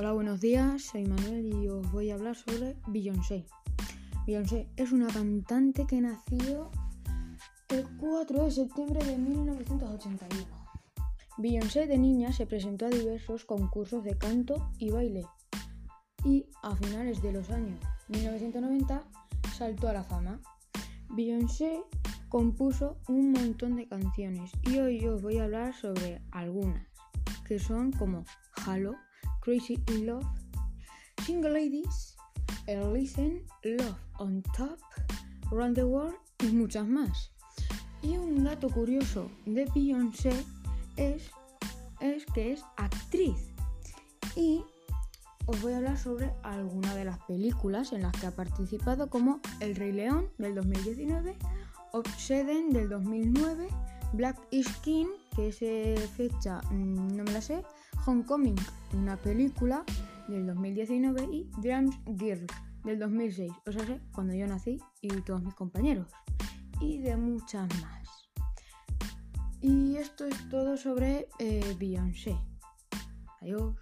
Hola, buenos días, soy Manuel y os voy a hablar sobre Beyoncé. Beyoncé es una cantante que nació el 4 de septiembre de 1981. Beyoncé de niña se presentó a diversos concursos de canto y baile y a finales de los años 1990 saltó a la fama. Beyoncé compuso un montón de canciones y hoy os voy a hablar sobre algunas que son como Halo, Crazy in Love, Single Ladies, El Listen, Love on Top, Run the World y muchas más. Y un dato curioso de Beyoncé es, es que es actriz. Y os voy a hablar sobre algunas de las películas en las que ha participado como El Rey León del 2019, Obseden del 2009, Black is King, que fecha, mm, no me la sé, Homecoming, una película del 2019 y Drums Girl del 2006, o sea, sé, cuando yo nací y todos mis compañeros, y de muchas más. Y esto es todo sobre eh, Beyoncé. Adiós.